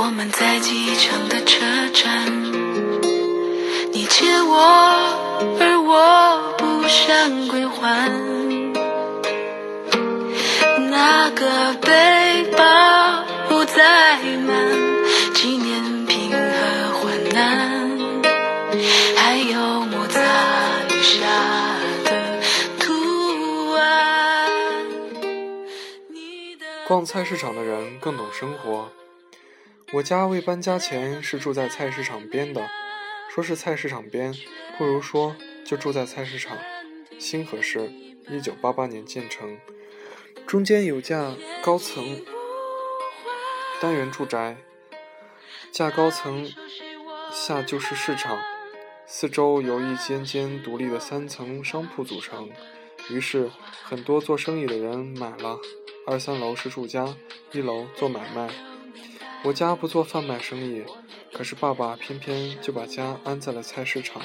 我们在机场的车站，你借我，而我不想归还。那个背包不再满，纪念品和患难，还有摩擦余下的图案。逛菜市场的人更懂生活。我家未搬家前是住在菜市场边的，说是菜市场边，不如说就住在菜市场。新河市，一九八八年建成，中间有架高层单元住宅，架高层下就是市场，四周由一间间独立的三层商铺组成。于是，很多做生意的人买了，二三楼是住家，一楼做买卖。我家不做贩卖生意，可是爸爸偏偏就把家安在了菜市场。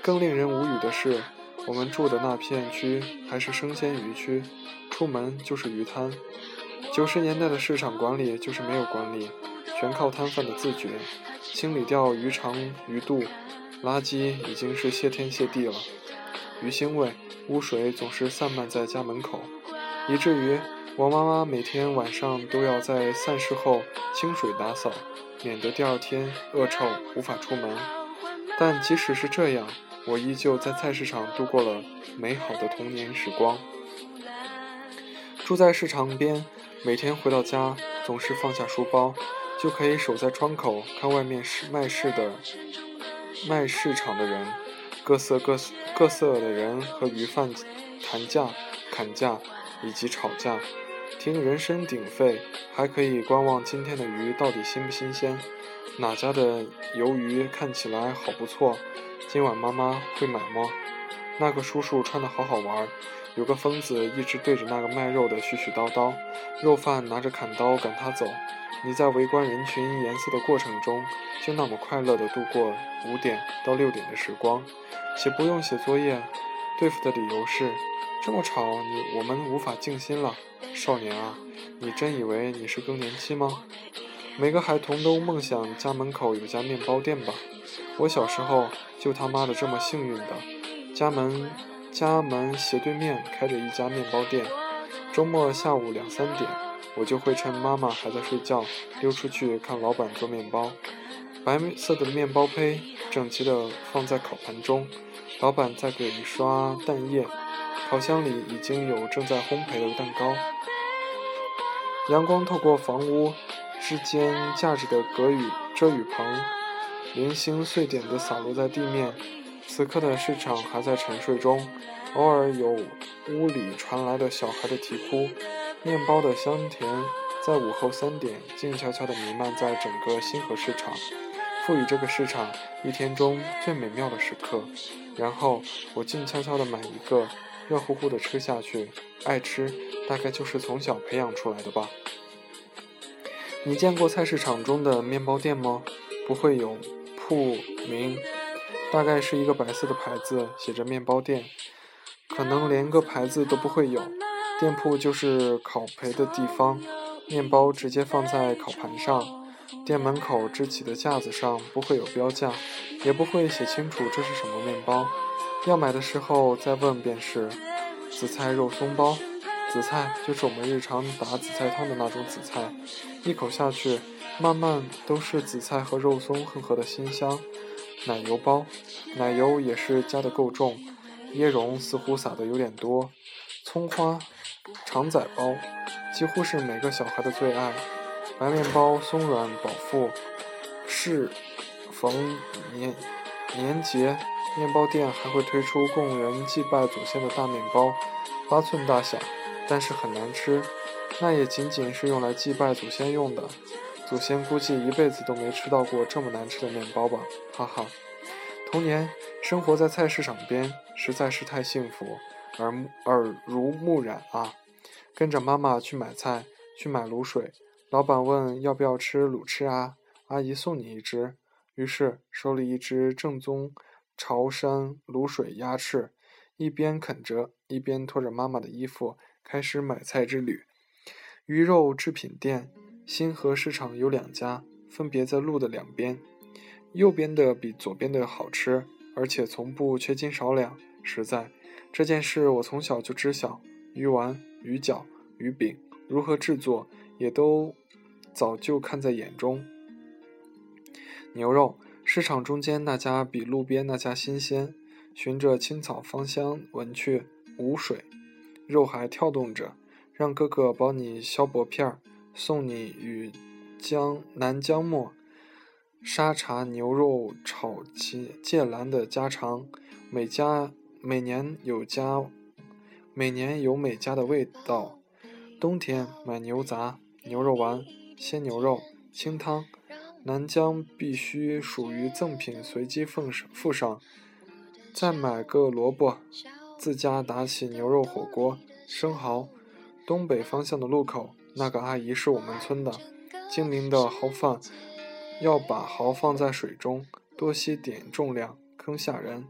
更令人无语的是，我们住的那片区还是生鲜鱼区，出门就是鱼摊。九十年代的市场管理就是没有管理，全靠摊贩的自觉。清理掉鱼肠鱼肚，垃圾已经是谢天谢地了。鱼腥味、污水总是散漫在家门口，以至于。我妈妈每天晚上都要在散市后清水打扫，免得第二天恶臭无法出门。但即使是这样，我依旧在菜市场度过了美好的童年时光。住在市场边，每天回到家总是放下书包，就可以守在窗口看外面市卖市的卖市场的人，各色各各色的人和鱼贩谈价、砍价以及吵架。听人声鼎沸，还可以观望今天的鱼到底新不新鲜，哪家的鱿鱼看起来好不错，今晚妈妈会买吗？那个叔叔穿的好好玩，有个疯子一直对着那个卖肉的絮絮叨叨，肉贩拿着砍刀赶他走。你在围观人群颜色的过程中，就那么快乐地度过五点到六点的时光，且不用写作业。对付的理由是，这么吵，你我们无法静心了。少年啊，你真以为你是更年期吗？每个孩童都梦想家门口有家面包店吧？我小时候就他妈的这么幸运的，家门家门斜对面开着一家面包店。周末下午两三点，我就会趁妈妈还在睡觉，溜出去看老板做面包。白色的面包胚整齐地放在烤盘中，老板在给刷蛋液。烤箱里已经有正在烘焙的蛋糕，阳光透过房屋之间架着的隔雨遮雨棚，零星碎点的洒落在地面。此刻的市场还在沉睡中，偶尔有屋里传来的小孩的啼哭。面包的香甜在午后三点静悄悄地弥漫在整个星河市场，赋予这个市场一天中最美妙的时刻。然后我静悄悄地买一个。热乎乎的吃下去，爱吃大概就是从小培养出来的吧。你见过菜市场中的面包店吗？不会有铺名，大概是一个白色的牌子，写着面包店，可能连个牌子都不会有。店铺就是烤培的地方，面包直接放在烤盘上，店门口支起的架子上不会有标价，也不会写清楚这是什么面包。要买的时候再问便是。紫菜肉松包，紫菜就是我们日常打紫菜汤的那种紫菜，一口下去，慢慢都是紫菜和肉松混合的鲜香。奶油包，奶油也是加的够重，椰蓉似乎撒的有点多。葱花，肠仔包，几乎是每个小孩的最爱。白面包松软饱腹，适逢年年节。面包店还会推出供人祭拜祖先的大面包，八寸大小，但是很难吃。那也仅仅是用来祭拜祖先用的。祖先估计一辈子都没吃到过这么难吃的面包吧，哈哈。童年生活在菜市场边，实在是太幸福，耳耳濡目染啊！跟着妈妈去买菜，去买卤水，老板问要不要吃卤翅啊，阿姨送你一只，于是手里一只正宗。潮汕卤水鸭翅，一边啃着，一边拖着妈妈的衣服，开始买菜之旅。鱼肉制品店，新河市场有两家，分别在路的两边。右边的比左边的好吃，而且从不缺斤少两，实在。这件事我从小就知晓，鱼丸、鱼饺、鱼饼如何制作，也都早就看在眼中。牛肉，市场中间那家比路边那家新鲜。循着青草芳香闻去，无水，肉还跳动着。让哥哥帮你削薄片儿，送你与江南姜末沙茶牛肉炒芥芥兰的家常。每家每年有家，每年有每家的味道。冬天买牛杂、牛肉丸、鲜牛肉、清汤。南疆必须属于赠品，随机奉上附上。再买个萝卜，自家打起牛肉火锅。生蚝，东北方向的路口，那个阿姨是我们村的，精明的蚝贩，要把蚝放在水中，多吸点重量，坑吓人。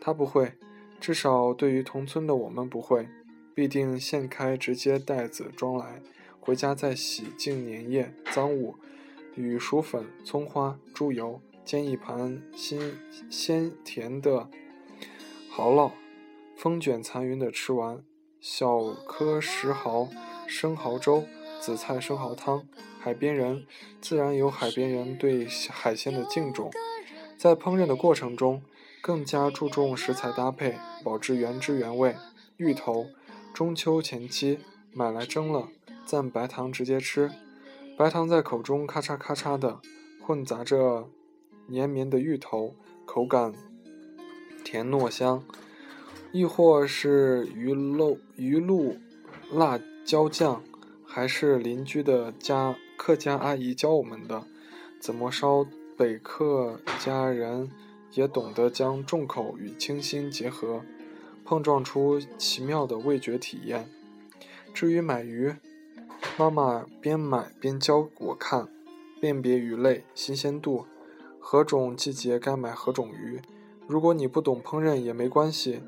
她不会，至少对于同村的我们不会，必定现开直接袋子装来，回家再洗净粘液脏物，与薯粉、葱花、猪油煎一盘新鲜甜的。蚝烙，风卷残云的吃完，小颗石蚝生蚝粥，紫菜生蚝汤。海边人自然有海边人对海鲜的敬重，在烹饪的过程中更加注重食材搭配，保持原汁原味。芋头，中秋前期买来蒸了，蘸白糖直接吃，白糖在口中咔嚓咔嚓的混杂着绵绵的芋头，口感。甜糯香，亦或是鱼露鱼露辣椒酱，还是邻居的家客家阿姨教我们的，怎么烧？北客家人也懂得将重口与清新结合，碰撞出奇妙的味觉体验。至于买鱼，妈妈边买边教我看，辨别鱼类新鲜度，何种季节该买何种鱼。如果你不懂烹饪也没关系，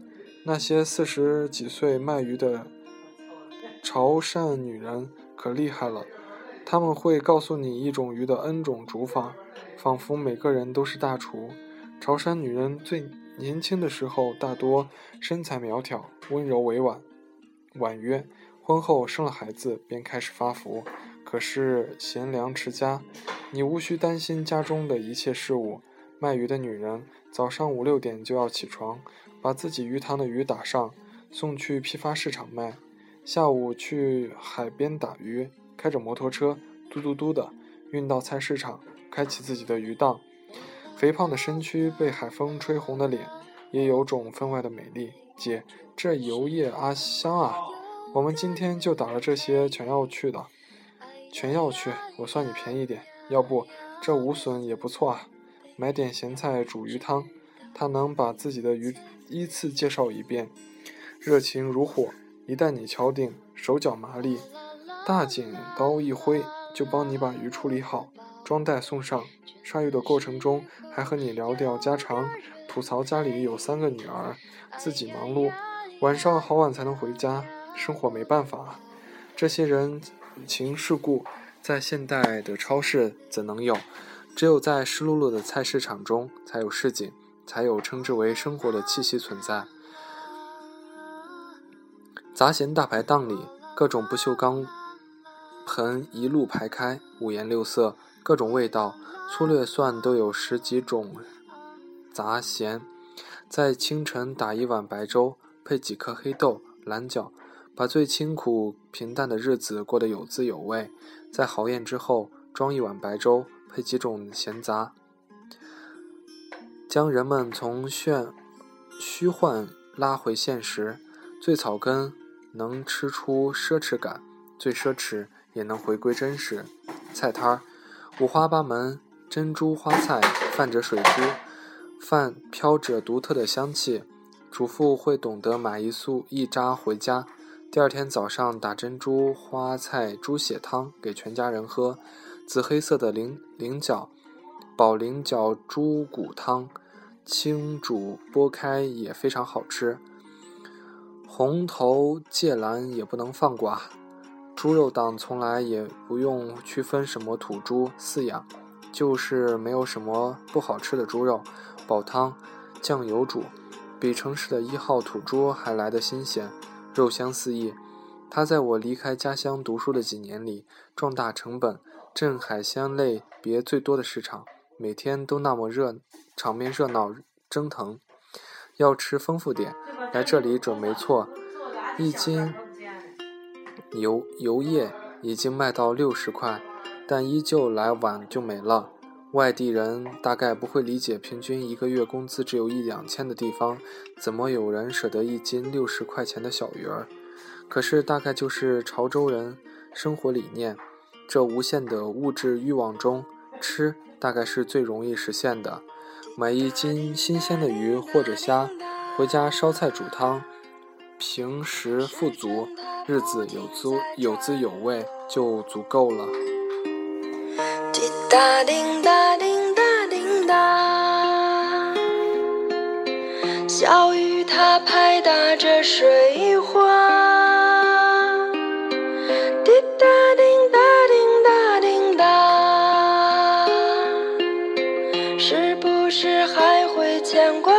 那些四十几岁卖鱼的潮汕女人可厉害了，他们会告诉你一种鱼的 N 种煮法，仿佛每个人都是大厨。潮汕女人最年轻的时候大多身材苗条、温柔委婉、婉约，婚后生了孩子便开始发福，可是贤良持家，你无需担心家中的一切事务。卖鱼的女人早上五六点就要起床，把自己鱼塘的鱼打上，送去批发市场卖。下午去海边打鱼，开着摩托车嘟嘟嘟的运到菜市场，开启自己的鱼档。肥胖的身躯被海风吹红的脸，也有种分外的美丽。姐，这油叶阿香啊！我们今天就打了这些，全要去的，全要去。我算你便宜点，要不这无笋也不错啊。买点咸菜煮鱼汤，他能把自己的鱼依次介绍一遍，热情如火。一旦你敲定，手脚麻利，大剪刀一挥，就帮你把鱼处理好，装袋送上。杀鱼的过程中，还和你聊聊家常，吐槽家里有三个女儿，自己忙碌，晚上好晚才能回家，生活没办法。这些人情世故，在现代的超市怎能有？只有在湿漉漉的菜市场中，才有市井，才有称之为生活的气息存在。杂咸大排档里，各种不锈钢盆一路排开，五颜六色，各种味道，粗略算都有十几种杂咸。在清晨打一碗白粥，配几颗黑豆、蓝角，把最清苦平淡的日子过得有滋有味。在豪宴之后，装一碗白粥。配几种闲杂，将人们从炫虚幻拉回现实。最草根能吃出奢侈感，最奢侈也能回归真实。菜摊儿五花八门，珍珠花菜泛着水珠，饭飘着独特的香气。主妇会懂得买一束一扎回家，第二天早上打珍珠花菜猪血汤给全家人喝。紫黑色的菱菱角，宝菱角猪骨汤，清煮剥开也非常好吃。红头芥兰也不能放过啊！猪肉档从来也不用区分什么土猪饲养，就是没有什么不好吃的猪肉。煲汤，酱油煮，比城市的一号土猪还来得新鲜，肉香四溢。它在我离开家乡读书的几年里，壮大成本、镇海鲜类别最多的市场，每天都那么热，场面热闹蒸腾。要吃丰富点，来这里准没错。一斤油油液已经卖到六十块，但依旧来晚就没了。外地人大概不会理解，平均一个月工资只有一两千的地方，怎么有人舍得一斤六十块钱的小鱼儿？可是，大概就是潮州人生活理念。这无限的物质欲望中，吃大概是最容易实现的。买一斤新鲜的鱼或者虾，回家烧菜煮汤，平时富足，日子有滋有滋有味，就足够了。哒叮哒叮哒叮哒，小雨它拍打着水花。滴答叮答叮答叮答，是不是还会牵挂？